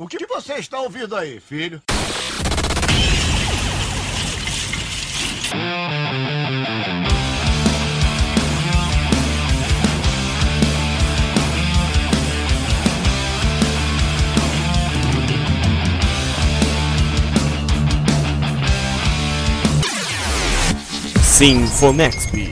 O que você está ouvindo aí, filho? Sinfonexp.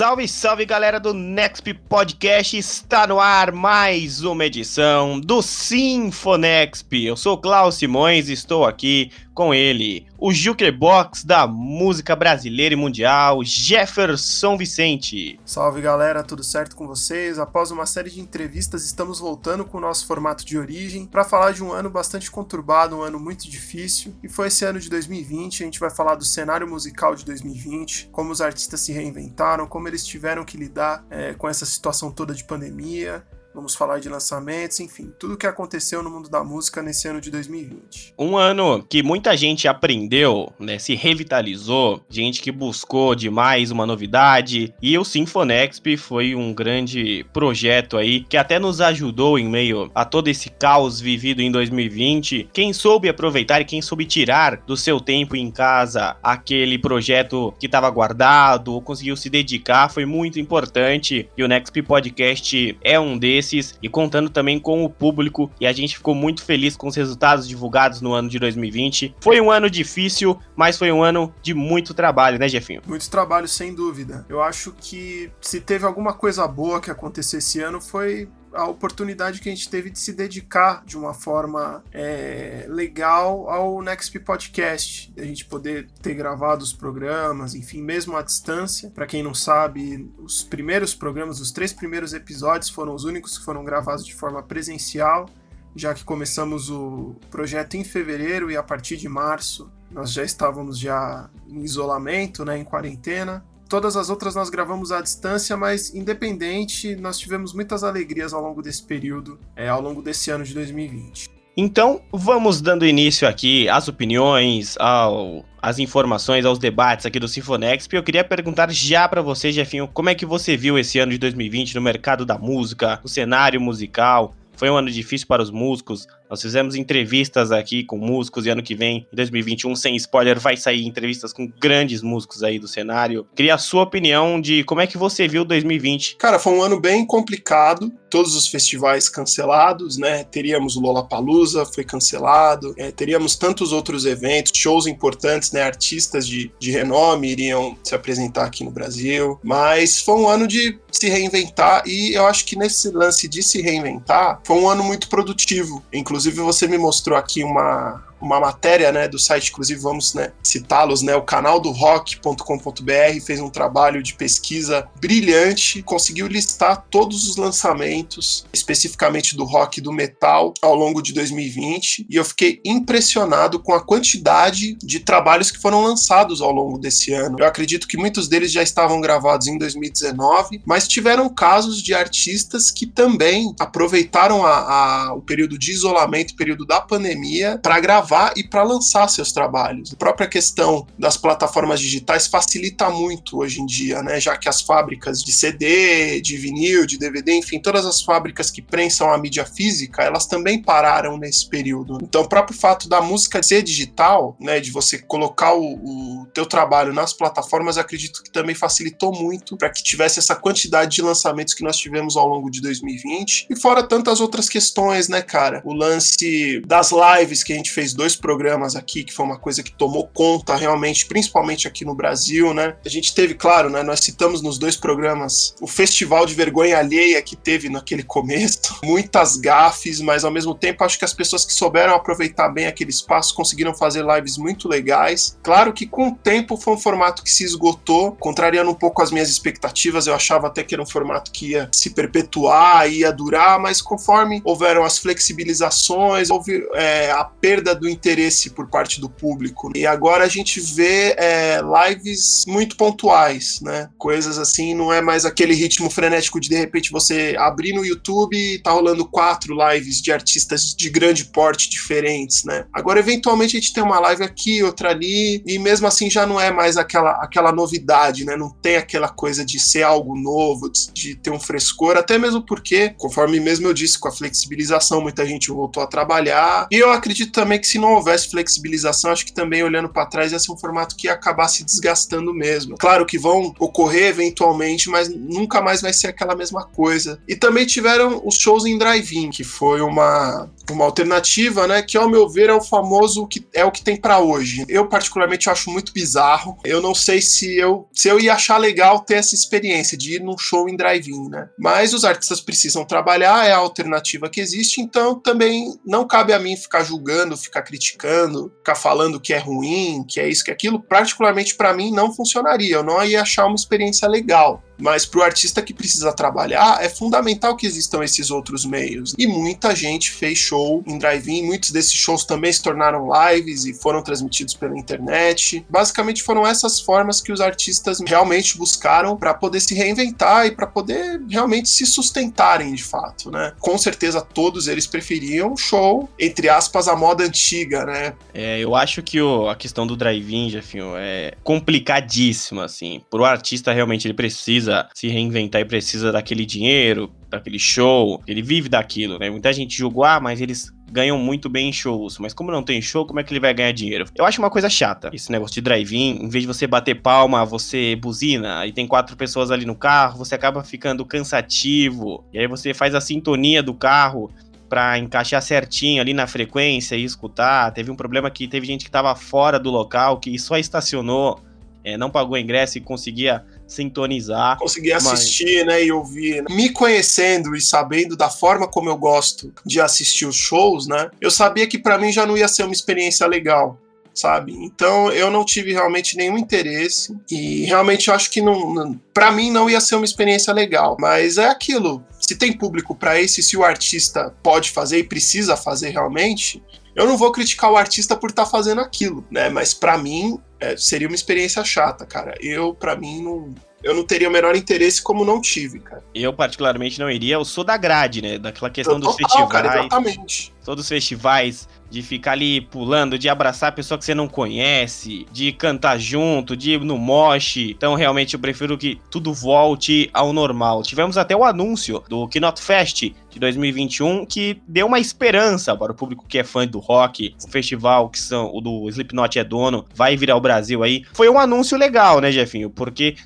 Salve, salve galera do Nexp Podcast, está no ar mais uma edição do Sinfonexp. Eu sou Klaus Simões estou aqui com ele, o Jukebox da música brasileira e mundial, Jefferson Vicente. Salve galera, tudo certo com vocês? Após uma série de entrevistas, estamos voltando com o nosso formato de origem para falar de um ano bastante conturbado, um ano muito difícil, e foi esse ano de 2020. A gente vai falar do cenário musical de 2020, como os artistas se reinventaram, como eles tiveram que lidar é, com essa situação toda de pandemia Vamos falar de lançamentos, enfim, tudo o que aconteceu no mundo da música nesse ano de 2020. Um ano que muita gente aprendeu, né, se revitalizou, gente que buscou demais uma novidade, e o Sinfonexp foi um grande projeto aí que até nos ajudou em meio a todo esse caos vivido em 2020. Quem soube aproveitar e quem soube tirar do seu tempo em casa aquele projeto que estava guardado ou conseguiu se dedicar foi muito importante, e o Nexp Podcast é um desses desses e contando também com o público. E a gente ficou muito feliz com os resultados divulgados no ano de 2020. Foi um ano difícil, mas foi um ano de muito trabalho, né, Jefinho? Muito trabalho, sem dúvida. Eu acho que se teve alguma coisa boa que aconteceu esse ano foi a oportunidade que a gente teve de se dedicar de uma forma é, legal ao Next Podcast, a gente poder ter gravado os programas, enfim, mesmo à distância. Para quem não sabe, os primeiros programas, os três primeiros episódios foram os únicos que foram gravados de forma presencial, já que começamos o projeto em fevereiro e a partir de março nós já estávamos já em isolamento, né, em quarentena. Todas as outras nós gravamos à distância, mas independente, nós tivemos muitas alegrias ao longo desse período, é, ao longo desse ano de 2020. Então, vamos dando início aqui às opiniões, ao, às informações, aos debates aqui do Sinfonexp. Eu queria perguntar já para você, Jefinho, como é que você viu esse ano de 2020 no mercado da música, no cenário musical? Foi um ano difícil para os músicos, nós fizemos entrevistas aqui com músicos e ano que vem, em 2021, sem spoiler, vai sair entrevistas com grandes músicos aí do cenário. Queria a sua opinião de como é que você viu 2020. Cara, foi um ano bem complicado. Todos os festivais cancelados, né? Teríamos o Lollapalooza, foi cancelado. É, teríamos tantos outros eventos, shows importantes, né? Artistas de, de renome iriam se apresentar aqui no Brasil. Mas foi um ano de se reinventar e eu acho que nesse lance de se reinventar, foi um ano muito produtivo. Inclusive, Inclusive, você me mostrou aqui uma, uma matéria né, do site, inclusive vamos né, citá-los, né, o canal do rock.com.br fez um trabalho de pesquisa brilhante, conseguiu listar todos os lançamentos, especificamente do rock e do metal, ao longo de 2020, e eu fiquei impressionado com a quantidade de trabalhos que foram lançados ao longo desse ano. Eu acredito que muitos deles já estavam gravados em 2019, mas tiveram casos de artistas que também aproveitaram a, a, o período de isolamento, o período da pandemia, para gravar gravar e para lançar seus trabalhos. A própria questão das plataformas digitais facilita muito hoje em dia, né? Já que as fábricas de CD, de vinil, de DVD, enfim, todas as fábricas que prensam a mídia física, elas também pararam nesse período. Então, o próprio fato da música ser digital, né, de você colocar o, o teu trabalho nas plataformas, acredito que também facilitou muito para que tivesse essa quantidade de lançamentos que nós tivemos ao longo de 2020. E fora tantas outras questões, né, cara? O lance das lives que a gente fez dois programas aqui, que foi uma coisa que tomou conta realmente, principalmente aqui no Brasil, né? A gente teve, claro, né? Nós citamos nos dois programas o festival de vergonha alheia que teve naquele começo, muitas gafes, mas ao mesmo tempo acho que as pessoas que souberam aproveitar bem aquele espaço conseguiram fazer lives muito legais. Claro que com o tempo foi um formato que se esgotou, contrariando um pouco as minhas expectativas, eu achava até que era um formato que ia se perpetuar, ia durar, mas conforme houveram as flexibilizações, houve é, a perda do interesse por parte do público. E agora a gente vê é, lives muito pontuais, né? Coisas assim, não é mais aquele ritmo frenético de de repente você abrir no YouTube e tá rolando quatro lives de artistas de grande porte diferentes, né? Agora, eventualmente, a gente tem uma live aqui, outra ali, e mesmo assim já não é mais aquela, aquela novidade, né? Não tem aquela coisa de ser algo novo, de, de ter um frescor, até mesmo porque, conforme mesmo eu disse, com a flexibilização, muita gente voltou a trabalhar. E eu acredito também que se não houvesse flexibilização, acho que também olhando para trás ia ser um formato que ia acabar se desgastando mesmo. Claro que vão ocorrer eventualmente, mas nunca mais vai ser aquela mesma coisa. E também tiveram os shows em drive-in, que foi uma, uma alternativa, né? Que ao meu ver é o famoso que é o que tem para hoje. Eu particularmente acho muito bizarro. Eu não sei se eu se eu ia achar legal ter essa experiência de ir num show em drive-in, né? Mas os artistas precisam trabalhar, é a alternativa que existe, então também não cabe a mim ficar julgando, ficar criticando, ficar falando que é ruim, que é isso, que é aquilo. Particularmente para mim não funcionaria. Eu não ia achar uma experiência legal. Mas para o artista que precisa trabalhar, é fundamental que existam esses outros meios. E muita gente fez show em drive-in, muitos desses shows também se tornaram lives e foram transmitidos pela internet. Basicamente foram essas formas que os artistas realmente buscaram para poder se reinventar e para poder realmente se sustentarem de fato, né? Com certeza todos eles preferiam show, entre aspas, a moda antiga, né? É, eu acho que o, a questão do drive-in, Jefinho, é complicadíssima, assim. Pro artista realmente ele precisa precisa se reinventar e precisa daquele dinheiro, daquele show, ele vive daquilo, né? Muita gente julgou, ah, mas eles ganham muito bem em shows, mas como não tem show, como é que ele vai ganhar dinheiro? Eu acho uma coisa chata esse negócio de drive-in, em vez de você bater palma, você buzina e tem quatro pessoas ali no carro, você acaba ficando cansativo, e aí você faz a sintonia do carro para encaixar certinho ali na frequência e escutar. Teve um problema que teve gente que estava fora do local, que só estacionou, é, não pagou ingresso e conseguia sintonizar. Conseguir assistir, mas... né, e ouvir. Me conhecendo e sabendo da forma como eu gosto de assistir os shows, né, eu sabia que para mim já não ia ser uma experiência legal. Sabe? Então eu não tive realmente nenhum interesse e realmente eu acho que não, não para mim não ia ser uma experiência legal, mas é aquilo. Se tem público para isso, e se o artista pode fazer e precisa fazer realmente, eu não vou criticar o artista por estar tá fazendo aquilo, né? Mas para mim é, seria uma experiência chata, cara. Eu, para mim, não, eu não teria o menor interesse como não tive, cara. Eu, particularmente, não iria. Eu sou da grade, né? Daquela questão eu, dos total, festivais. Cara, exatamente. Todos os festivais de ficar ali pulando, de abraçar a pessoa que você não conhece, de cantar junto, de ir no moche. Então, realmente, eu prefiro que tudo volte ao normal. Tivemos até o anúncio do Knot Fest de 2021 que deu uma esperança para o público que é fã do rock. O festival que são o do Slipknot é dono, vai virar o Brasil aí. Foi um anúncio legal, né, Jefinho? Porque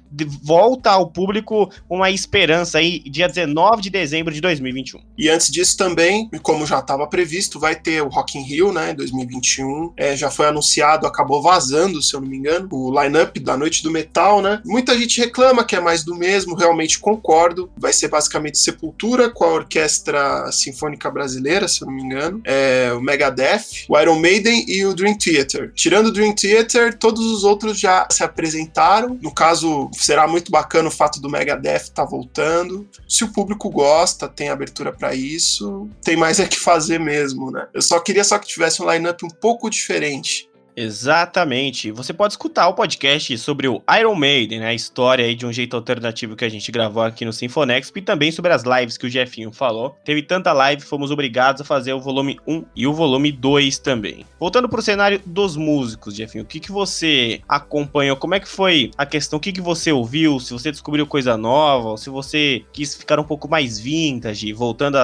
volta ao público uma esperança aí dia 19 de dezembro de 2021. E antes disso também, como já estava previsto, vai ter o Rock in Rio, né, em 2021. É, já foi anunciado, acabou vazando, se eu não me engano, o line-up da Noite do Metal, né? Muita gente reclama que é mais do mesmo, realmente concordo. Vai ser basicamente Sepultura com a Orquestra Sinfônica Brasileira, se eu não me engano, é, o Megadeth, o Iron Maiden e o Dream Theater. Tirando o Dream Theater, todos os outros já se apresentaram. No caso, será muito bacana o fato do Megadeth estar tá voltando. Se o público gosta, tem abertura para isso, tem mais é que fazer mesmo, né? Eu só queria só que tivesse um lineup um pouco diferente. Exatamente. Você pode escutar o podcast sobre o Iron Maiden, né? a história aí de um jeito alternativo que a gente gravou aqui no Sinfonexp e também sobre as lives que o Jefinho falou. Teve tanta live, fomos obrigados a fazer o volume 1 e o volume 2 também. Voltando pro cenário dos músicos, Jefinho, o que, que você acompanhou? Como é que foi a questão? O que, que você ouviu? Se você descobriu coisa nova, se você quis ficar um pouco mais vintage, voltando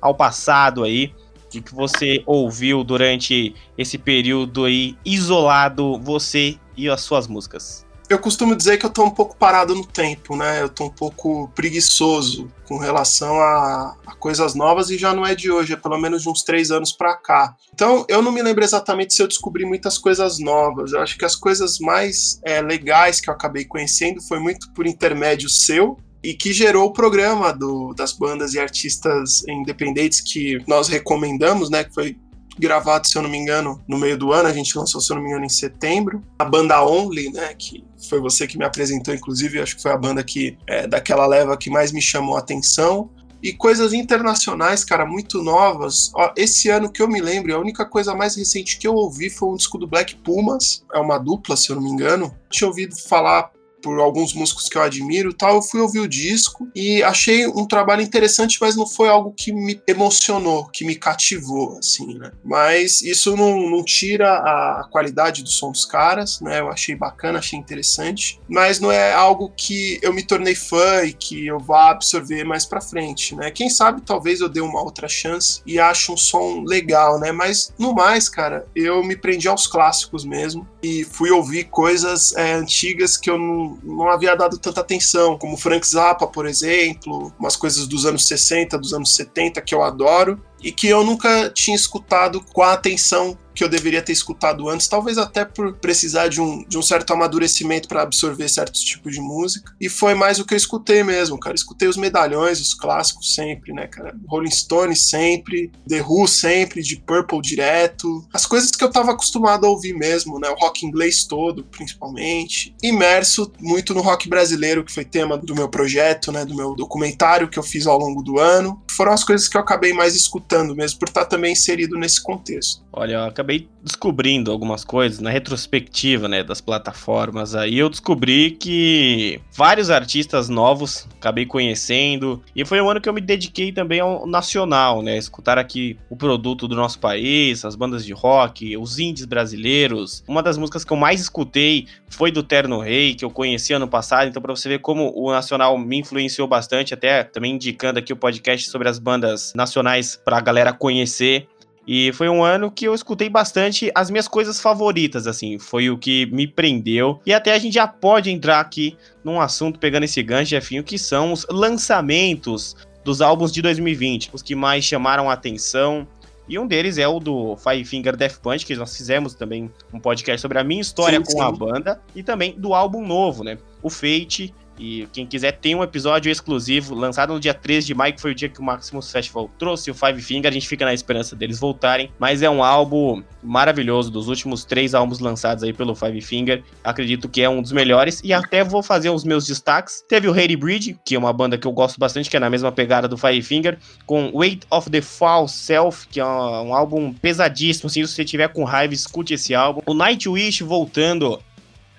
ao passado aí que, que você ouviu durante esse período aí isolado, você e as suas músicas? Eu costumo dizer que eu tô um pouco parado no tempo, né? Eu tô um pouco preguiçoso com relação a, a coisas novas e já não é de hoje, é pelo menos de uns três anos para cá. Então eu não me lembro exatamente se eu descobri muitas coisas novas. Eu acho que as coisas mais é, legais que eu acabei conhecendo foi muito por intermédio seu, e que gerou o programa do, das bandas e artistas independentes que nós recomendamos, né? Que foi gravado, se eu não me engano, no meio do ano, a gente lançou, se eu não me engano, em setembro. A banda Only, né? Que foi você que me apresentou, inclusive, acho que foi a banda que é, daquela leva que mais me chamou a atenção. E coisas internacionais, cara, muito novas. Ó, esse ano que eu me lembro, a única coisa mais recente que eu ouvi foi um disco do Black Pumas, é uma dupla, se eu não me engano. Tinha ouvido falar por alguns músicos que eu admiro tal, eu fui ouvir o disco e achei um trabalho interessante, mas não foi algo que me emocionou, que me cativou, assim, né? Mas isso não, não tira a qualidade do som dos caras, né? Eu achei bacana, achei interessante, mas não é algo que eu me tornei fã e que eu vá absorver mais pra frente, né? Quem sabe talvez eu dê uma outra chance e ache um som legal, né? Mas no mais, cara, eu me prendi aos clássicos mesmo e fui ouvir coisas é, antigas que eu não não, havia dado tanta atenção, como Frank Zappa, por exemplo, umas coisas dos anos 60, dos anos 70 que eu adoro e que eu nunca tinha escutado com a atenção que eu deveria ter escutado antes, talvez até por precisar de um, de um certo amadurecimento para absorver certos tipos de música. E foi mais o que eu escutei mesmo, cara. Escutei os medalhões, os clássicos sempre, né, cara? Rolling Stones sempre, The Who sempre, de Purple direto. As coisas que eu tava acostumado a ouvir mesmo, né? O rock inglês todo, principalmente. Imerso muito no rock brasileiro, que foi tema do meu projeto, né? Do meu documentário que eu fiz ao longo do ano. Foram as coisas que eu acabei mais escutando mesmo, por estar também inserido nesse contexto. Olha, eu acabei descobrindo algumas coisas na retrospectiva, né, das plataformas. Aí eu descobri que vários artistas novos acabei conhecendo e foi um ano que eu me dediquei também ao nacional, né, escutar aqui o produto do nosso país, as bandas de rock, os indies brasileiros. Uma das músicas que eu mais escutei foi do Terno Rei, que eu conheci ano passado, então para você ver como o nacional me influenciou bastante, até também indicando aqui o podcast sobre as bandas nacionais para a galera conhecer. E foi um ano que eu escutei bastante as minhas coisas favoritas, assim, foi o que me prendeu. E até a gente já pode entrar aqui num assunto pegando esse gancho, Jefinho, que são os lançamentos dos álbuns de 2020, os que mais chamaram a atenção. E um deles é o do Five Finger Death Punch, que nós fizemos também um podcast sobre a minha história sim, com sim. a banda, e também do álbum novo, né? O Fate e quem quiser tem um episódio exclusivo lançado no dia 13 de maio, que foi o dia que o Maximus Festival trouxe o Five Finger. A gente fica na esperança deles voltarem. Mas é um álbum maravilhoso, dos últimos três álbuns lançados aí pelo Five Finger. Acredito que é um dos melhores. E até vou fazer os meus destaques. Teve o Harry Bridge, que é uma banda que eu gosto bastante, que é na mesma pegada do Five Finger, com Weight of the False Self, que é um álbum pesadíssimo. Assim, se você tiver com raiva, escute esse álbum. O Nightwish voltando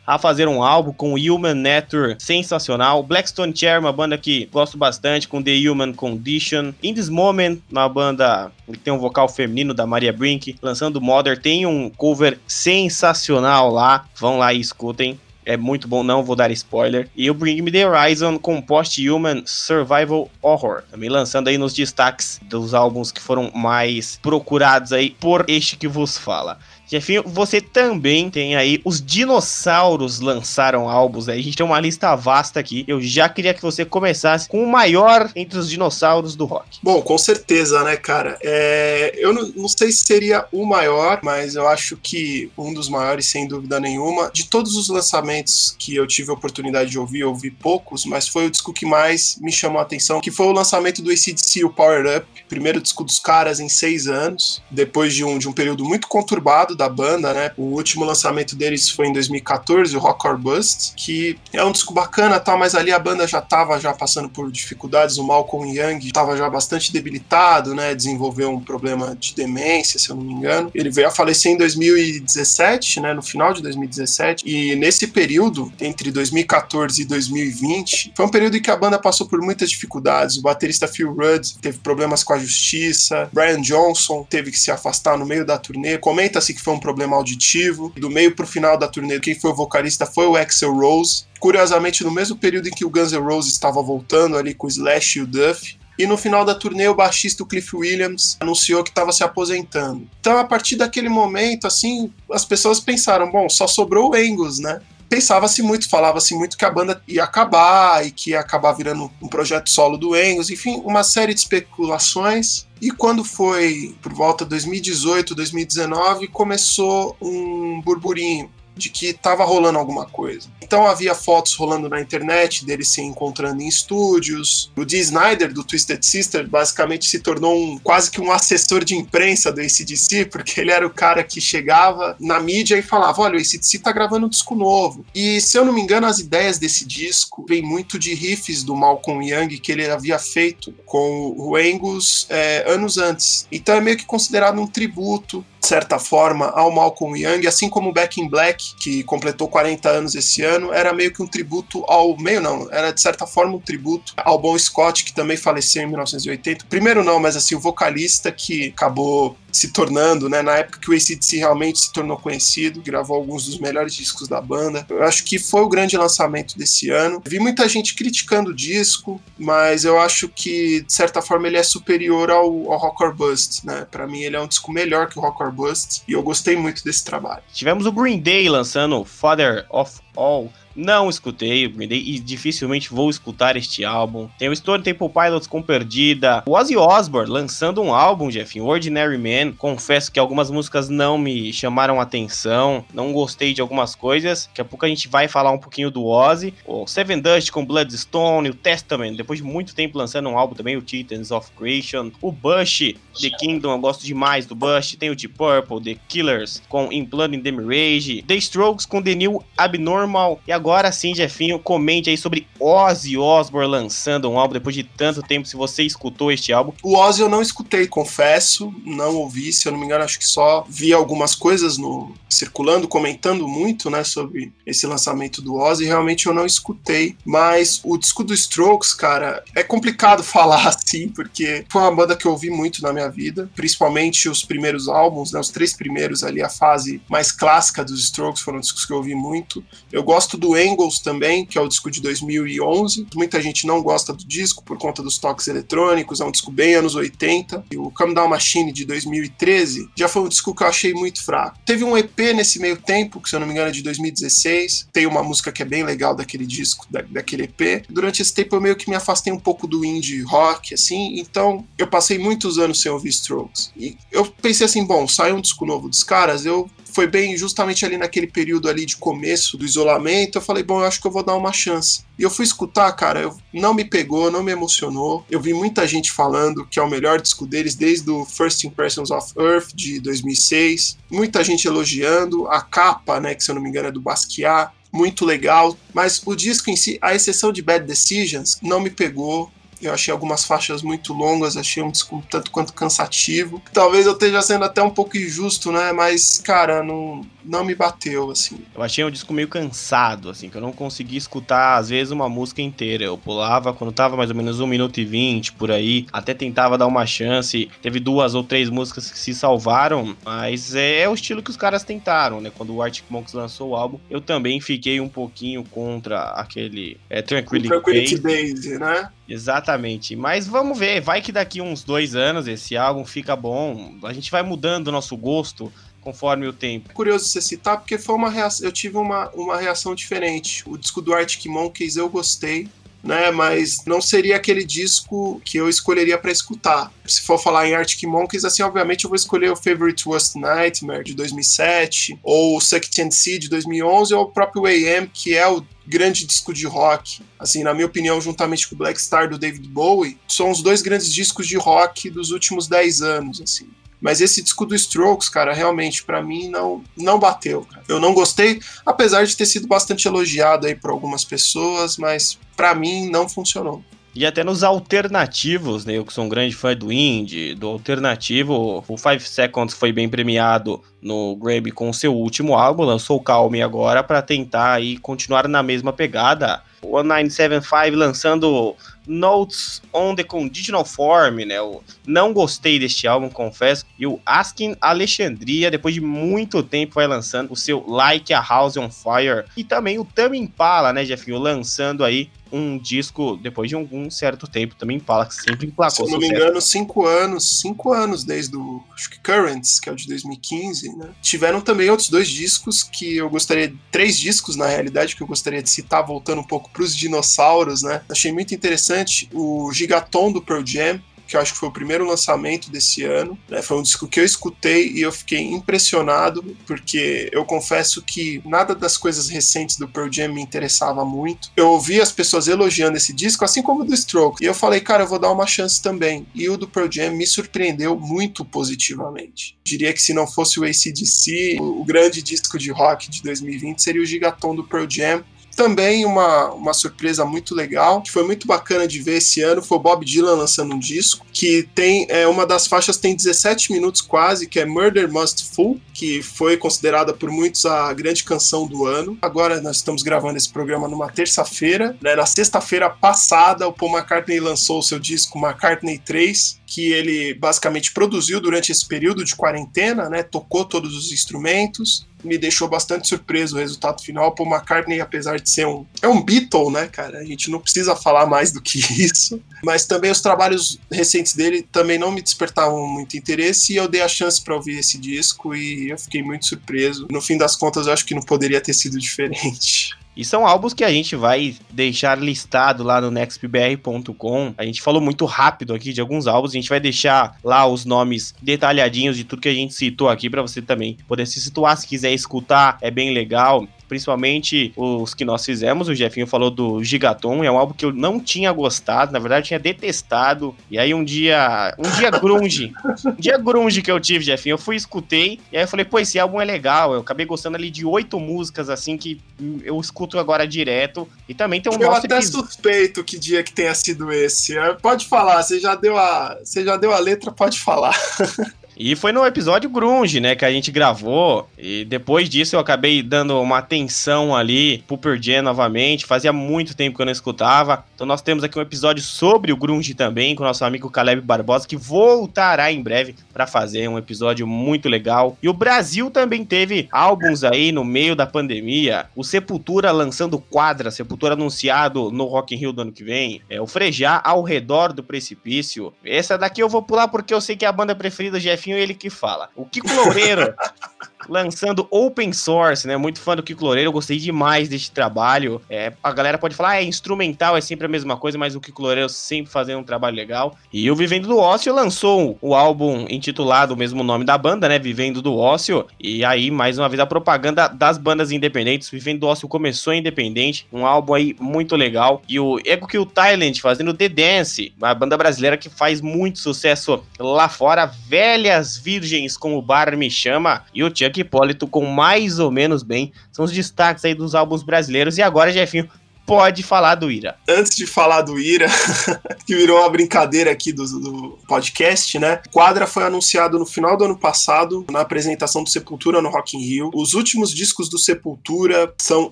a fazer um álbum com Human Nature sensacional. Blackstone Chair, uma banda que gosto bastante, com The Human Condition. In This Moment, uma banda que tem um vocal feminino da Maria Brink, lançando Mother, tem um cover sensacional lá. Vão lá e escutem. É muito bom, não vou dar spoiler. E o Bring Me The Horizon com Post-Human Survival Horror. Também lançando aí nos destaques dos álbuns que foram mais procurados aí por este que vos fala. Jefinho, você também tem aí os dinossauros lançaram álbuns aí. A gente tem uma lista vasta aqui. Eu já queria que você começasse com o maior entre os dinossauros do rock. Bom, com certeza, né, cara? É... Eu não, não sei se seria o maior, mas eu acho que um dos maiores, sem dúvida nenhuma. De todos os lançamentos que eu tive a oportunidade de ouvir, eu ouvi poucos, mas foi o disco que mais me chamou a atenção, que foi o lançamento do ACDC, o Power Up, primeiro disco dos caras em seis anos, depois de um, de um período muito conturbado da banda, né? O último lançamento deles foi em 2014, o Rock or Bust, que é um disco bacana, tal, mas ali a banda já estava já passando por dificuldades, o Malcolm Young estava já bastante debilitado, né? Desenvolveu um problema de demência, se eu não me engano. Ele veio a falecer em 2017, né? No final de 2017, e nesse período, entre 2014 e 2020, foi um período em que a banda passou por muitas dificuldades. O baterista Phil Rudd teve problemas com a justiça, Brian Johnson teve que se afastar no meio da turnê. Comenta-se que foi foi um problema auditivo. Do meio pro final da turnê, quem foi o vocalista foi o Axel Rose. Curiosamente, no mesmo período em que o Guns N' Roses estava voltando ali com o Slash e o Duff, e no final da turnê, o baixista Cliff Williams anunciou que estava se aposentando. Então, a partir daquele momento, assim, as pessoas pensaram: bom, só sobrou o Angus, né? Pensava-se muito, falava-se muito que a banda ia acabar e que ia acabar virando um projeto solo do Angus, enfim, uma série de especulações. E quando foi por volta de 2018, 2019, começou um burburinho de que tava rolando alguma coisa. Então havia fotos rolando na internet dele se encontrando em estúdios. O Dee Snyder, do Twisted Sister, basicamente se tornou um, quase que um assessor de imprensa do ACDC, porque ele era o cara que chegava na mídia e falava: olha, o ACDC tá gravando um disco novo. E se eu não me engano, as ideias desse disco vêm muito de riffs do Malcolm Young que ele havia feito com o Angus é, anos antes. Então é meio que considerado um tributo de certa forma, ao Malcolm Young, assim como o Back in Black, que completou 40 anos esse ano, era meio que um tributo ao. meio não, era de certa forma um tributo ao Bon Scott, que também faleceu em 1980. Primeiro não, mas assim, o vocalista que acabou se tornando, né, na época que o ACDC realmente se tornou conhecido, gravou alguns dos melhores discos da banda. Eu acho que foi o grande lançamento desse ano. Vi muita gente criticando o disco, mas eu acho que, de certa forma, ele é superior ao, ao Rock or Bust, né? Pra mim, ele é um disco melhor que o Rock or Bust, e eu gostei muito desse trabalho. Tivemos o Green Day lançando Father of All, não escutei e dificilmente vou escutar este álbum. Tem o Stone Temple Pilots com Perdida. O Ozzy Osbourne lançando um álbum, Jeff, Ordinary Man. Confesso que algumas músicas não me chamaram atenção. Não gostei de algumas coisas. Daqui a pouco a gente vai falar um pouquinho do Ozzy. O Seven Dust com Bloodstone. O Testament, depois de muito tempo lançando um álbum também. O Titans of Creation. O Bush, The Kingdom, eu gosto demais do Bush. Tem o Deep Purple, The Killers com in the Mirage. The Strokes com The New Abnormal. E agora sim, Jefinho, comente aí sobre Ozzy Osbourne lançando um álbum depois de tanto tempo, se você escutou este álbum. O Ozzy eu não escutei, confesso, não ouvi, se eu não me engano, acho que só vi algumas coisas no circulando, comentando muito, né, sobre esse lançamento do Ozzy, realmente eu não escutei, mas o disco do Strokes, cara, é complicado falar assim, porque foi uma banda que eu ouvi muito na minha vida, principalmente os primeiros álbuns, né, os três primeiros ali, a fase mais clássica dos Strokes foram discos que eu ouvi muito. Eu gosto do Angles também, que é o disco de 2011. Muita gente não gosta do disco por conta dos toques eletrônicos, é um disco bem anos 80. E o Come Down Machine de 2013 já foi um disco que eu achei muito fraco. Teve um EP nesse meio tempo, que se eu não me engano é de 2016. Tem uma música que é bem legal daquele disco, da, daquele EP. Durante esse tempo eu meio que me afastei um pouco do indie rock, assim, então eu passei muitos anos sem ouvir Strokes. E eu pensei assim, bom, sai um disco novo dos caras, eu foi bem justamente ali naquele período ali de começo do isolamento. Eu falei, bom, eu acho que eu vou dar uma chance. E eu fui escutar, cara, eu, não me pegou, não me emocionou. Eu vi muita gente falando que é o melhor disco deles desde o First Impressions of Earth de 2006. Muita gente elogiando a capa, né, que se eu não me engano é do Basquiat, muito legal, mas o disco em si, a exceção de Bad Decisions, não me pegou. Eu achei algumas faixas muito longas, achei um disco tanto quanto cansativo. Talvez eu esteja sendo até um pouco injusto, né? Mas, cara, não, não me bateu, assim. Eu achei um disco meio cansado, assim, que eu não consegui escutar, às vezes, uma música inteira. Eu pulava quando tava mais ou menos 1 minuto e 20 por aí, até tentava dar uma chance. Teve duas ou três músicas que se salvaram, mas é, o estilo que os caras tentaram, né? Quando o Arctic Monkeys lançou o álbum, eu também fiquei um pouquinho contra aquele é, Tranquility, Tranquility Base, né? Exatamente. Mas vamos ver, vai que daqui uns dois anos esse álbum fica bom. A gente vai mudando o nosso gosto conforme o tempo. Curioso você citar, porque foi uma reação, eu tive uma, uma reação diferente. O disco do Arctic Monkeys eu gostei, né? Mas não seria aquele disco que eu escolheria para escutar. Se for falar em Arctic Monkeys, assim, obviamente eu vou escolher o Favorite Worst Nightmare de 2007, ou o Suck Sea de 2011, ou o próprio AM, que é o grande disco de rock, assim, na minha opinião, juntamente com o Black Star do David Bowie, são os dois grandes discos de rock dos últimos 10 anos, assim. Mas esse disco do Strokes, cara, realmente para mim não não bateu. Cara. Eu não gostei, apesar de ter sido bastante elogiado aí por algumas pessoas, mas para mim não funcionou. E até nos alternativos, né? Eu que sou um grande fã do indie, do alternativo, o Five Seconds foi bem premiado no Grammy com seu último álbum, lançou o Calme agora para tentar aí continuar na mesma pegada. O 1975 lançando Notes on the Conditional Form, né? Eu não gostei deste álbum, confesso. E o Asking Alexandria, depois de muito tempo, vai lançando o seu Like a House on Fire. E também o Tame Impala, né, Jefinho? Lançando aí um disco depois de algum certo tempo. Também Impala, que sempre emplacou Se eu não me engano, cinco anos. Cinco anos desde o, acho que Currents, que é o de 2015, né? Tiveram também outros dois discos que eu gostaria... Três discos, na realidade, que eu gostaria de citar, voltando um pouco para os dinossauros, né? Achei muito interessante o Gigaton do Pearl Jam, que eu acho que foi o primeiro lançamento desse ano. Né? Foi um disco que eu escutei e eu fiquei impressionado, porque eu confesso que nada das coisas recentes do Pearl Jam me interessava muito. Eu ouvi as pessoas elogiando esse disco, assim como o do Stroke, e eu falei, cara, eu vou dar uma chance também. E o do Pearl Jam me surpreendeu muito positivamente. Diria que se não fosse o ACDC, o grande disco de rock de 2020 seria o Gigaton do Pearl Jam, também uma, uma surpresa muito legal, que foi muito bacana de ver esse ano, foi o Bob Dylan lançando um disco, que tem é, uma das faixas tem 17 minutos quase, que é Murder Must Fall, que foi considerada por muitos a grande canção do ano. Agora nós estamos gravando esse programa numa terça-feira, né? na sexta-feira passada o Paul McCartney lançou o seu disco McCartney 3, que ele basicamente produziu durante esse período de quarentena, né? Tocou todos os instrumentos, me deixou bastante surpreso o resultado final. Paul McCartney, apesar de ser um. É um Beatle, né, cara? A gente não precisa falar mais do que isso. Mas também os trabalhos recentes dele também não me despertavam muito interesse e eu dei a chance para ouvir esse disco e eu fiquei muito surpreso. No fim das contas, eu acho que não poderia ter sido diferente. E são álbuns que a gente vai deixar listado lá no nextbr.com. A gente falou muito rápido aqui de alguns álbuns, a gente vai deixar lá os nomes detalhadinhos de tudo que a gente citou aqui para você também poder se situar se quiser escutar, é bem legal principalmente os que nós fizemos. O Jefinho falou do Gigaton, é um álbum que eu não tinha gostado, na verdade eu tinha detestado. E aí um dia, um dia grunge, um dia grunge que eu tive, Jefinho, eu fui escutei e aí eu falei, pô, esse álbum é legal. Eu acabei gostando ali de oito músicas assim que eu escuto agora direto. E também tem um Eu até episódio... suspeito que dia que tenha sido esse. Pode falar, você já deu a, você já deu a letra, pode falar. E foi no episódio Grunge, né, que a gente gravou. E depois disso eu acabei dando uma atenção ali pro Pearl Jam novamente. Fazia muito tempo que eu não escutava. Então nós temos aqui um episódio sobre o Grunge também, com o nosso amigo Caleb Barbosa, que voltará em breve para fazer um episódio muito legal. E o Brasil também teve álbuns aí no meio da pandemia. O Sepultura lançando quadra, Sepultura anunciado no Rock in Rio do ano que vem. É, o Frejá ao redor do precipício. Essa daqui eu vou pular porque eu sei que é a banda preferida do Jefinho ele que fala. O Kiko Loureiro lançando open source, né? Muito fã do Kiko Loureiro, eu gostei demais deste trabalho. É, a galera pode falar, ah, é instrumental, é sempre a mesma coisa, mas o Kiko Loureiro sempre fazendo um trabalho legal. E o Vivendo do Ócio lançou o álbum intitulado o mesmo nome da banda, né? Vivendo do Ócio. E aí, mais uma vez, a propaganda das bandas independentes. Vivendo do Ócio começou independente, um álbum aí muito legal. E o Ego Kill Thailand fazendo The Dance, uma banda brasileira que faz muito sucesso lá fora. Velhas Virgens, como o bar me chama. E o Chuck Hipólito com mais ou menos bem. São os destaques aí dos álbuns brasileiros. E agora, Jefinho, pode falar do Ira. Antes de falar do Ira, que virou uma brincadeira aqui do, do, podcast, né? Quadra foi anunciado no final do ano passado, na apresentação do Sepultura no Rock in Rio. Os últimos discos do Sepultura são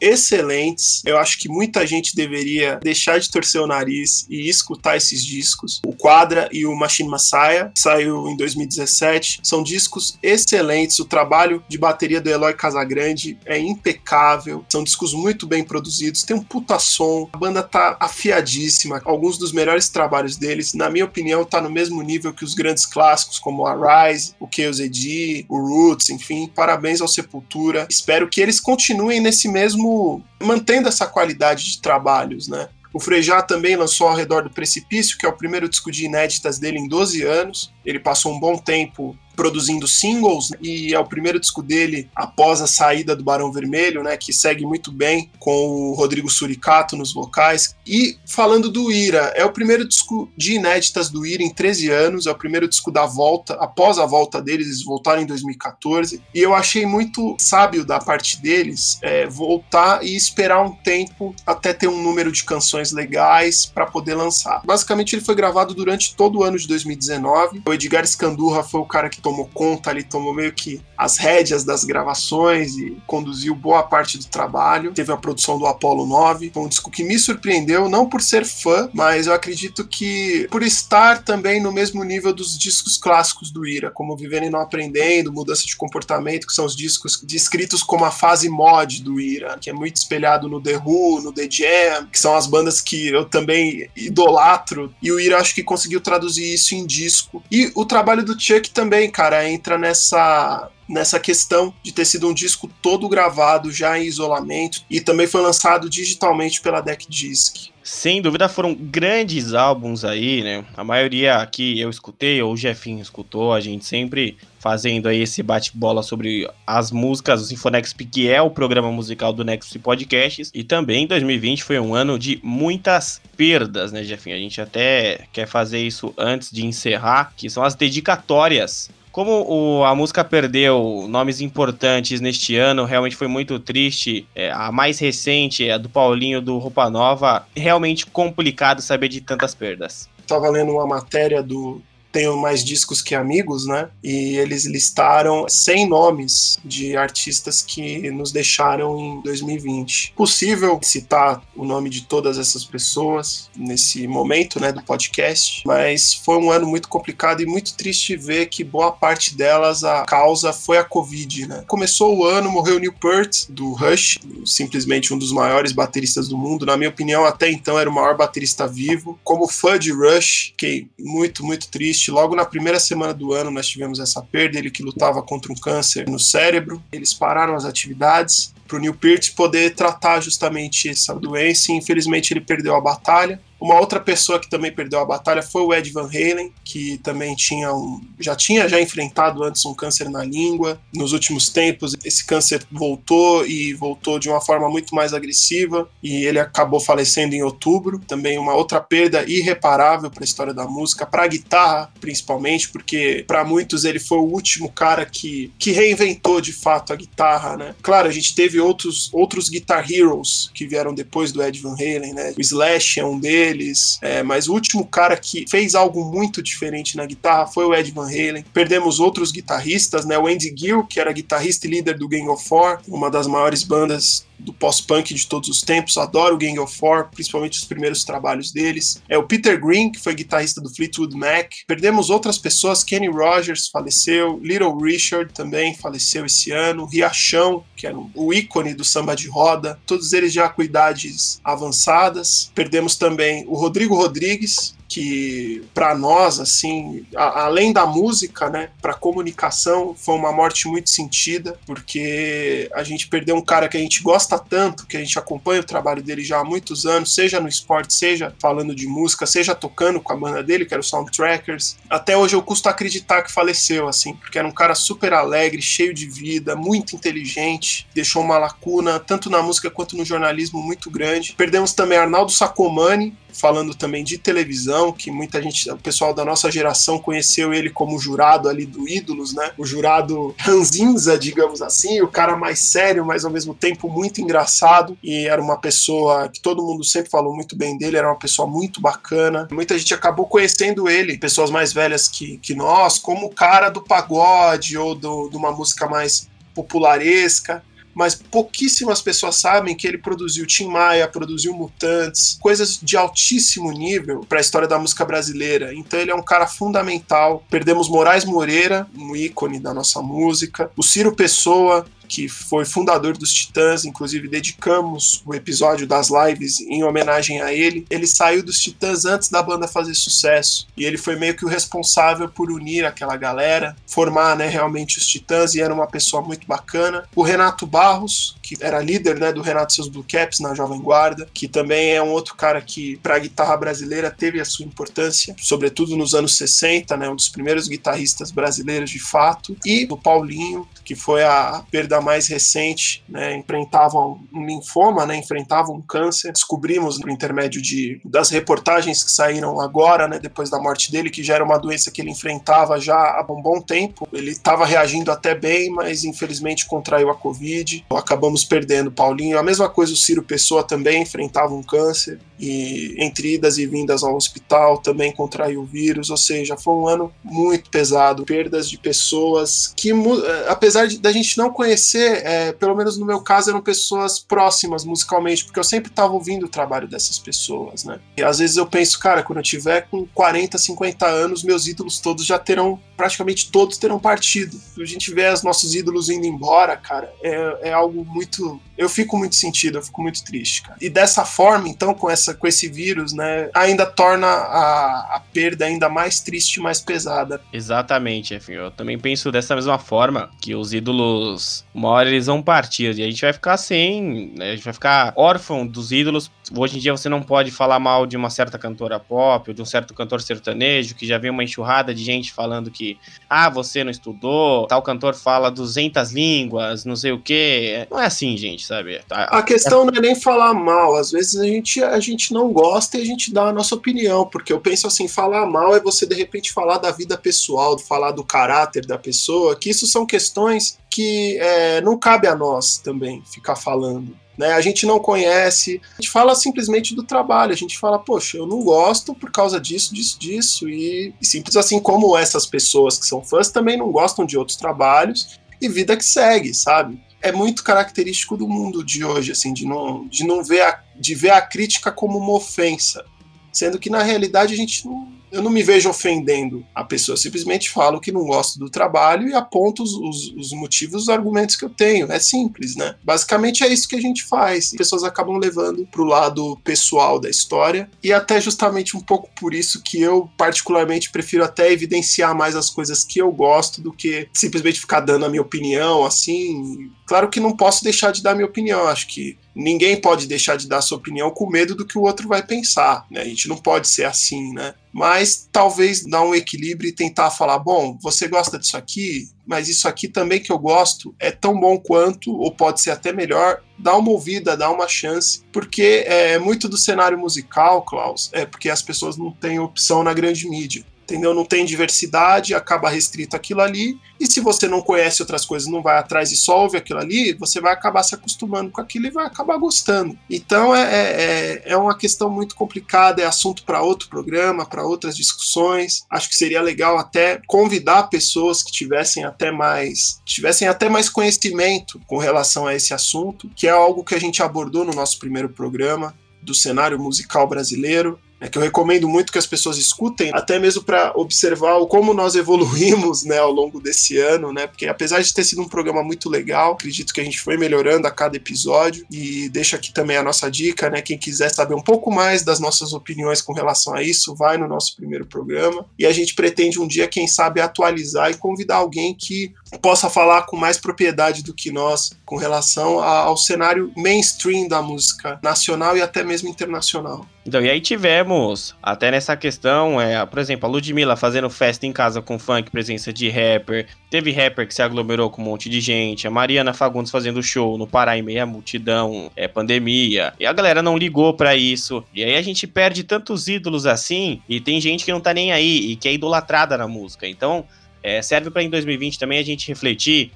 excelentes. Eu acho que muita gente deveria deixar de torcer o nariz e escutar esses discos. O Quadra e o Machine Messiah, que saiu em 2017, são discos excelentes. O trabalho de bateria do Eloy Casagrande é impecável. São discos muito bem produzidos. Tem um puta som, a banda tá afiadíssima. Alguns dos melhores trabalhos deles, na minha opinião, tá no mesmo nível que os grandes clássicos como a Rise, o KOZD, o Roots, enfim. Parabéns ao Sepultura. Espero que eles continuem nesse mesmo mantendo essa qualidade de trabalhos, né? O Frejá também lançou Ao Redor do Precipício, que é o primeiro disco de inéditas dele em 12 anos. Ele passou um bom tempo produzindo singles e é o primeiro disco dele após a saída do Barão Vermelho, né, que segue muito bem com o Rodrigo Suricato nos vocais. E falando do Ira, é o primeiro disco de inéditas do Ira em 13 anos, é o primeiro disco da volta, após a volta deles, eles voltaram em 2014, e eu achei muito sábio da parte deles é, voltar e esperar um tempo até ter um número de canções legais para poder lançar. Basicamente ele foi gravado durante todo o ano de 2019. O Edgar Scandurra foi o cara que tomou conta ali, tomou meio que as rédeas das gravações e conduziu boa parte do trabalho. Teve a produção do Apollo 9, foi um disco que me surpreendeu, não por ser fã, mas eu acredito que por estar também no mesmo nível dos discos clássicos do Ira, como Vivendo e Não Aprendendo, Mudança de Comportamento, que são os discos descritos como a fase mod do Ira, que é muito espelhado no The Who, no The Jam, que são as bandas que eu também idolatro, e o Ira acho que conseguiu traduzir isso em disco. E o trabalho do Chuck também, cara, entra nessa nessa questão de ter sido um disco todo gravado já em isolamento e também foi lançado digitalmente pela Deck Disc. sem dúvida foram grandes álbuns aí, né? A maioria aqui eu escutei, ou o Jefinho escutou, a gente sempre fazendo aí esse bate-bola sobre as músicas do Sinfonexp, que é o programa musical do Next Podcasts. E também 2020 foi um ano de muitas perdas, né, Jefinho? A gente até quer fazer isso antes de encerrar, que são as dedicatórias como o, a música perdeu nomes importantes neste ano, realmente foi muito triste. É, a mais recente, a do Paulinho do Roupa Nova, realmente complicado saber de tantas perdas. Tava lendo uma matéria do tenho mais discos que amigos, né? E eles listaram 100 nomes de artistas que nos deixaram em 2020. Possível citar o nome de todas essas pessoas nesse momento, né, do podcast, mas foi um ano muito complicado e muito triste ver que boa parte delas a causa foi a Covid, né? Começou o ano, morreu Neil Peart do Rush, simplesmente um dos maiores bateristas do mundo, na minha opinião, até então era o maior baterista vivo. Como fã de Rush, fiquei muito, muito triste triste. Logo na primeira semana do ano nós tivemos essa perda, ele que lutava contra um câncer no cérebro. Eles pararam as atividades para o Neil Peart poder tratar justamente essa doença e infelizmente ele perdeu a batalha. Uma outra pessoa que também perdeu a batalha foi o Ed Van Halen, que também tinha um, já tinha já enfrentado antes um câncer na língua. Nos últimos tempos, esse câncer voltou e voltou de uma forma muito mais agressiva e ele acabou falecendo em outubro. Também uma outra perda irreparável para a história da música, para a guitarra principalmente, porque para muitos ele foi o último cara que, que reinventou de fato a guitarra, né? Claro, a gente teve outros outros guitar heroes que vieram depois do Ed Van Halen, né? O Slash é um deles deles, é, mas o último cara que fez algo muito diferente na guitarra foi o Ed Van Halen. Perdemos outros guitarristas, né? O Andy Gill, que era guitarrista e líder do Gang of Four, uma das maiores bandas do pós-punk de todos os tempos. Adoro o Gang of Four, principalmente os primeiros trabalhos deles. É o Peter Green, que foi guitarrista do Fleetwood Mac. Perdemos outras pessoas, Kenny Rogers faleceu, Little Richard também faleceu esse ano, Riachão, que era o ícone do samba de roda, todos eles já com idades avançadas. Perdemos também o Rodrigo Rodrigues, que para nós assim, a, além da música, né, para comunicação foi uma morte muito sentida, porque a gente perdeu um cara que a gente gosta tanto, que a gente acompanha o trabalho dele já há muitos anos, seja no esporte, seja falando de música, seja tocando com a banda dele, que era o Soundtrackers. Até hoje eu custo acreditar que faleceu assim, porque era um cara super alegre, cheio de vida, muito inteligente, deixou uma lacuna tanto na música quanto no jornalismo muito grande. Perdemos também Arnaldo Sacomani, falando também de televisão, que muita gente, o pessoal da nossa geração conheceu ele como jurado ali do Ídolos, né? O jurado ranzinza, digamos assim, o cara mais sério, mas ao mesmo tempo muito engraçado. E era uma pessoa que todo mundo sempre falou muito bem dele, era uma pessoa muito bacana. Muita gente acabou conhecendo ele, pessoas mais velhas que, que nós, como o cara do pagode ou do, de uma música mais popularesca mas pouquíssimas pessoas sabem que ele produziu Tim Maia, produziu Mutantes, coisas de altíssimo nível para a história da música brasileira. Então ele é um cara fundamental. Perdemos Moraes Moreira, um ícone da nossa música, o Ciro Pessoa, que foi fundador dos Titãs, inclusive dedicamos o episódio das lives em homenagem a ele. Ele saiu dos Titãs antes da banda fazer sucesso e ele foi meio que o responsável por unir aquela galera, formar, né, realmente os Titãs e era uma pessoa muito bacana. O Renato Barros, que era líder, né, do Renato seus Blue Caps na Jovem Guarda, que também é um outro cara que para a guitarra brasileira teve a sua importância, sobretudo nos anos 60, né, um dos primeiros guitarristas brasileiros de fato, e o Paulinho, que foi a perda mais recente, né, enfrentava um linfoma, né, enfrentava um câncer. Descobrimos no intermédio de, das reportagens que saíram agora, né, depois da morte dele, que já era uma doença que ele enfrentava já há um bom tempo. Ele estava reagindo até bem, mas infelizmente contraiu a Covid. Acabamos perdendo Paulinho. A mesma coisa o Ciro Pessoa também enfrentava um câncer e entre idas e vindas ao hospital também contraiu o vírus, ou seja, foi um ano muito pesado, perdas de pessoas que, eh, apesar de da gente não conhecer, é, pelo menos no meu caso, eram pessoas próximas musicalmente, porque eu sempre estava ouvindo o trabalho dessas pessoas, né? E às vezes eu penso, cara, quando eu tiver com 40, 50 anos, meus ídolos todos já terão, praticamente todos terão partido. A gente vê os nossos ídolos indo embora, cara, é, é algo muito eu fico muito sentido, eu fico muito triste, cara. E dessa forma, então, com, essa, com esse vírus, né, ainda torna a, a perda ainda mais triste mais pesada. Exatamente, enfim, eu também penso dessa mesma forma, que os ídolos, uma hora eles vão partir, e a gente vai ficar sem, né, a gente vai ficar órfão dos ídolos, hoje em dia você não pode falar mal de uma certa cantora pop ou de um certo cantor sertanejo, que já vem uma enxurrada de gente falando que, ah, você não estudou, tal cantor fala 200 línguas, não sei o quê. Não é assim, gente, sabe? A questão não é nem falar mal, às vezes a gente, a gente não gosta e a gente dá a nossa opinião, porque eu penso assim, falar mal é você de repente falar da vida pessoal, falar do caráter da pessoa, que isso são questões que é, não cabe a nós também ficar falando. Né? A gente não conhece, a gente fala simplesmente do trabalho, a gente fala, poxa, eu não gosto por causa disso, disso, disso, e, e simples assim como essas pessoas que são fãs também não gostam de outros trabalhos, e vida que segue, sabe? É muito característico do mundo de hoje, assim, de não, de não ver a, de ver a crítica como uma ofensa, sendo que na realidade a gente não, eu não me vejo ofendendo a pessoa, simplesmente falo que não gosto do trabalho e aponto os, os, os, motivos, os argumentos que eu tenho. É simples, né? Basicamente é isso que a gente faz. As pessoas acabam levando pro lado pessoal da história e até justamente um pouco por isso que eu particularmente prefiro até evidenciar mais as coisas que eu gosto do que simplesmente ficar dando a minha opinião assim. Claro que não posso deixar de dar minha opinião, acho que ninguém pode deixar de dar sua opinião com medo do que o outro vai pensar. Né? A gente não pode ser assim, né? Mas talvez dar um equilíbrio e tentar falar: bom, você gosta disso aqui, mas isso aqui também que eu gosto é tão bom quanto, ou pode ser até melhor. Dá uma ouvida, dá uma chance, porque é muito do cenário musical, Klaus, é porque as pessoas não têm opção na grande mídia entendeu? Não tem diversidade, acaba restrito aquilo ali. E se você não conhece outras coisas, não vai atrás e só ouve aquilo ali, você vai acabar se acostumando com aquilo e vai acabar gostando. Então é, é, é, é uma questão muito complicada, é assunto para outro programa, para outras discussões. Acho que seria legal até convidar pessoas que tivessem até mais tivessem até mais conhecimento com relação a esse assunto, que é algo que a gente abordou no nosso primeiro programa do cenário musical brasileiro é que eu recomendo muito que as pessoas escutem, até mesmo para observar como nós evoluímos né, ao longo desse ano, né? Porque apesar de ter sido um programa muito legal, acredito que a gente foi melhorando a cada episódio. E deixa aqui também a nossa dica, né? Quem quiser saber um pouco mais das nossas opiniões com relação a isso, vai no nosso primeiro programa. E a gente pretende um dia, quem sabe, atualizar e convidar alguém que possa falar com mais propriedade do que nós com relação ao cenário mainstream da música nacional e até mesmo internacional. Então, e aí tivemos, até nessa questão, é, por exemplo, a Ludmilla fazendo festa em casa com funk, presença de rapper. Teve rapper que se aglomerou com um monte de gente. A Mariana Fagundes fazendo show no Pará em meia multidão, é pandemia. E a galera não ligou para isso. E aí a gente perde tantos ídolos assim, e tem gente que não tá nem aí e que é idolatrada na música. Então, é, serve para em 2020 também a gente refletir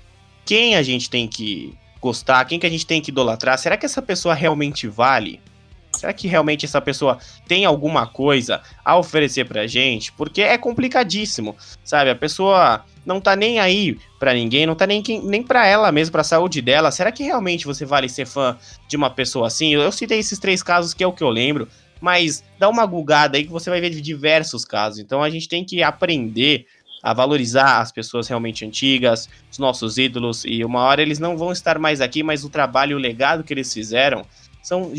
quem a gente tem que gostar, quem que a gente tem que idolatrar. Será que essa pessoa realmente vale? Será que realmente essa pessoa tem alguma coisa a oferecer pra gente? Porque é complicadíssimo, sabe? A pessoa não tá nem aí para ninguém, não tá nem, nem para ela mesmo, pra saúde dela. Será que realmente você vale ser fã de uma pessoa assim? Eu citei esses três casos que é o que eu lembro, mas dá uma gugada aí que você vai ver diversos casos. Então a gente tem que aprender a valorizar as pessoas realmente antigas, os nossos ídolos, e uma hora eles não vão estar mais aqui, mas o trabalho, o legado que eles fizeram são,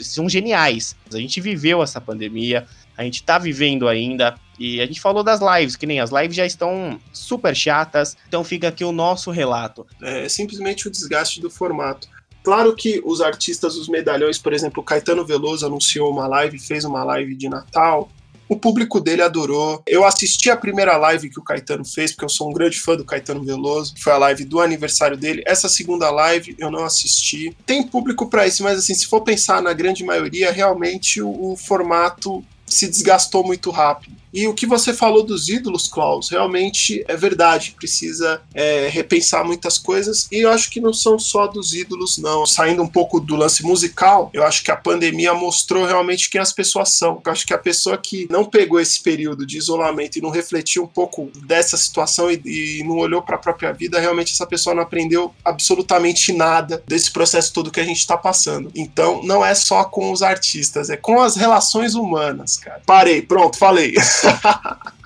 são geniais. A gente viveu essa pandemia, a gente tá vivendo ainda, e a gente falou das lives, que nem as lives já estão super chatas, então fica aqui o nosso relato. É simplesmente o desgaste do formato. Claro que os artistas, os medalhões, por exemplo, Caetano Veloso anunciou uma live, fez uma live de Natal, o público dele adorou. Eu assisti a primeira live que o Caetano fez, porque eu sou um grande fã do Caetano Veloso. Foi a live do aniversário dele. Essa segunda live eu não assisti. Tem público para isso, mas assim, se for pensar na grande maioria, realmente o, o formato se desgastou muito rápido. E o que você falou dos ídolos, Klaus, realmente é verdade. Precisa é, repensar muitas coisas. E eu acho que não são só dos ídolos, não. Saindo um pouco do lance musical, eu acho que a pandemia mostrou realmente quem as pessoas são. Eu acho que a pessoa que não pegou esse período de isolamento e não refletiu um pouco dessa situação e, e não olhou para a própria vida, realmente essa pessoa não aprendeu absolutamente nada desse processo todo que a gente está passando. Então, não é só com os artistas, é com as relações humanas, cara. Parei, pronto, falei.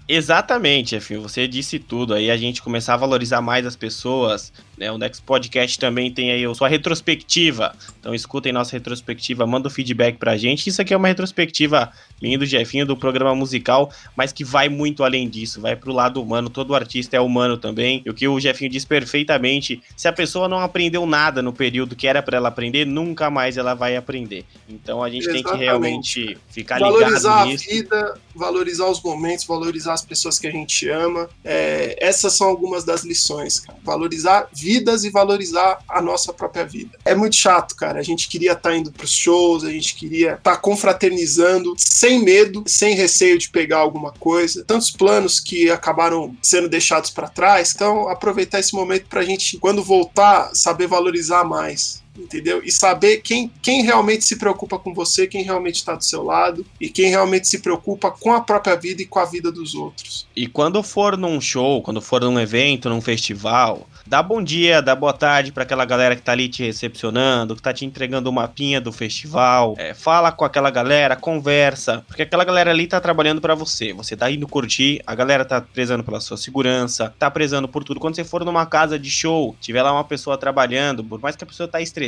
Exatamente, enfim, você disse tudo. Aí a gente começar a valorizar mais as pessoas Né? O Next Podcast também tem aí a sua retrospectiva. Então escutem nossa retrospectiva, manda o feedback pra gente. Isso aqui é uma retrospectiva minha do Jefinho do programa musical, mas que vai muito além disso, vai pro lado humano. Todo artista é humano também. E o que o Jefinho diz perfeitamente: se a pessoa não aprendeu nada no período que era para ela aprender, nunca mais ela vai aprender. Então a gente Exatamente. tem que realmente ficar ligado valorizar nisso. a vida, valorizar os momentos, valorizar as pessoas que a gente ama. É, essas são algumas das lições. Cara. Valorizar vidas e valorizar a nossa própria vida. É muito chato, cara. A gente queria estar tá indo pros shows, a gente queria estar tá confraternizando sem medo, sem receio de pegar alguma coisa. Tantos planos que acabaram sendo deixados para trás. Então, aproveitar esse momento para a gente, quando voltar, saber valorizar mais entendeu? E saber quem, quem realmente se preocupa com você, quem realmente está do seu lado e quem realmente se preocupa com a própria vida e com a vida dos outros. E quando for num show, quando for num evento, num festival, dá bom dia, dá boa tarde para aquela galera que tá ali te recepcionando, que tá te entregando o mapinha do festival. É, fala com aquela galera, conversa, porque aquela galera ali tá trabalhando para você. Você tá indo curtir, a galera tá prezando pela sua segurança, tá prezando por tudo. Quando você for numa casa de show, tiver lá uma pessoa trabalhando, por mais que a pessoa tá estressada,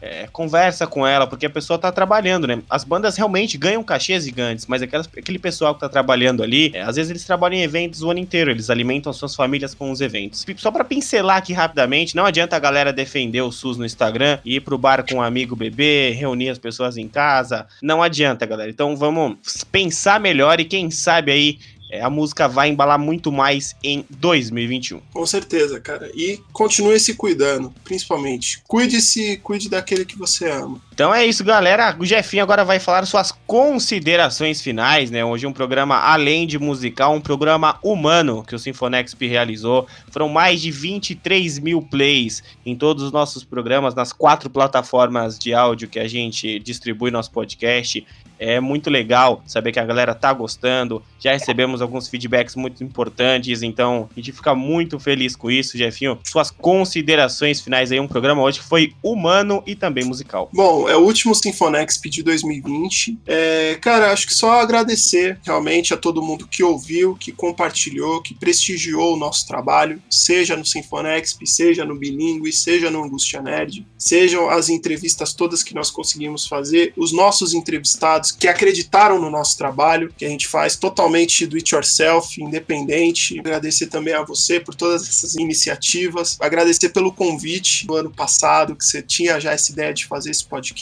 é, conversa com ela, porque a pessoa tá trabalhando, né? As bandas realmente ganham cachês gigantes, mas aquelas, aquele pessoal que tá trabalhando ali, é, às vezes eles trabalham em eventos o ano inteiro, eles alimentam suas famílias com os eventos. Só para pincelar aqui rapidamente, não adianta a galera defender o SUS no Instagram e ir pro bar com um amigo bebê, reunir as pessoas em casa. Não adianta, galera. Então vamos pensar melhor e quem sabe aí a música vai embalar muito mais em 2021. Com certeza, cara. E continue se cuidando, principalmente. Cuide-se, cuide daquele que você ama. Então é isso, galera. O Jefinho agora vai falar suas considerações finais, né? Hoje um programa além de musical, um programa humano que o Sinfonexp realizou. Foram mais de 23 mil plays em todos os nossos programas, nas quatro plataformas de áudio que a gente distribui nosso podcast. É muito legal saber que a galera tá gostando. Já recebemos alguns feedbacks muito importantes, então a gente fica muito feliz com isso, Jefinho. Suas considerações finais aí, um programa hoje que foi humano e também musical. Bom, é o último Sinfonexp de 2020. É, cara, acho que só agradecer realmente a todo mundo que ouviu, que compartilhou, que prestigiou o nosso trabalho, seja no Sinfonexp, seja no Bilingue, seja no Angustia Nerd, sejam as entrevistas todas que nós conseguimos fazer, os nossos entrevistados que acreditaram no nosso trabalho, que a gente faz totalmente do it yourself, independente. Agradecer também a você por todas essas iniciativas. Agradecer pelo convite no ano passado, que você tinha já essa ideia de fazer esse podcast.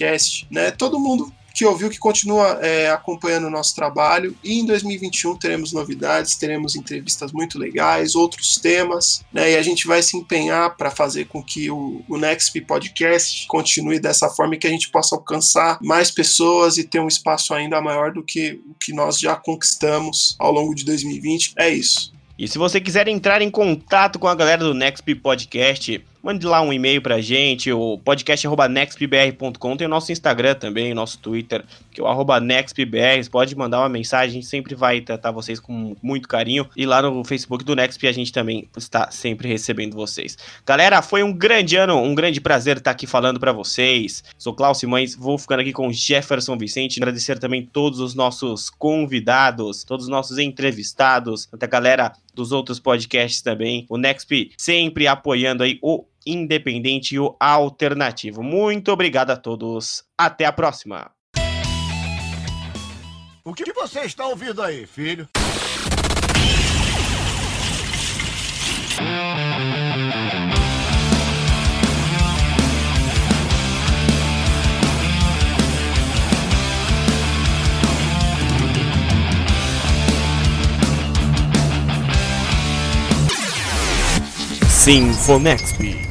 Né? Todo mundo que ouviu, que continua é, acompanhando o nosso trabalho. E em 2021 teremos novidades, teremos entrevistas muito legais, outros temas, né? E a gente vai se empenhar para fazer com que o, o Next Podcast continue dessa forma e que a gente possa alcançar mais pessoas e ter um espaço ainda maior do que o que nós já conquistamos ao longo de 2020. É isso. E se você quiser entrar em contato com a galera do Next Podcast, Mande lá um e-mail pra gente, o podcast.nextbr.com. Tem o nosso Instagram também, o nosso Twitter, que é o arroba nextbr. Pode mandar uma mensagem, a gente sempre vai tratar vocês com muito carinho. E lá no Facebook do Nextp a gente também está sempre recebendo vocês. Galera, foi um grande ano, um grande prazer estar aqui falando para vocês. Sou Klaus Simões, vou ficando aqui com Jefferson Vicente. Agradecer também todos os nossos convidados, todos os nossos entrevistados, a galera dos outros podcasts também. O Nextp sempre apoiando aí o independente e o alternativo. Muito obrigado a todos. Até a próxima. O que você está ouvindo aí, filho? Sinfonexp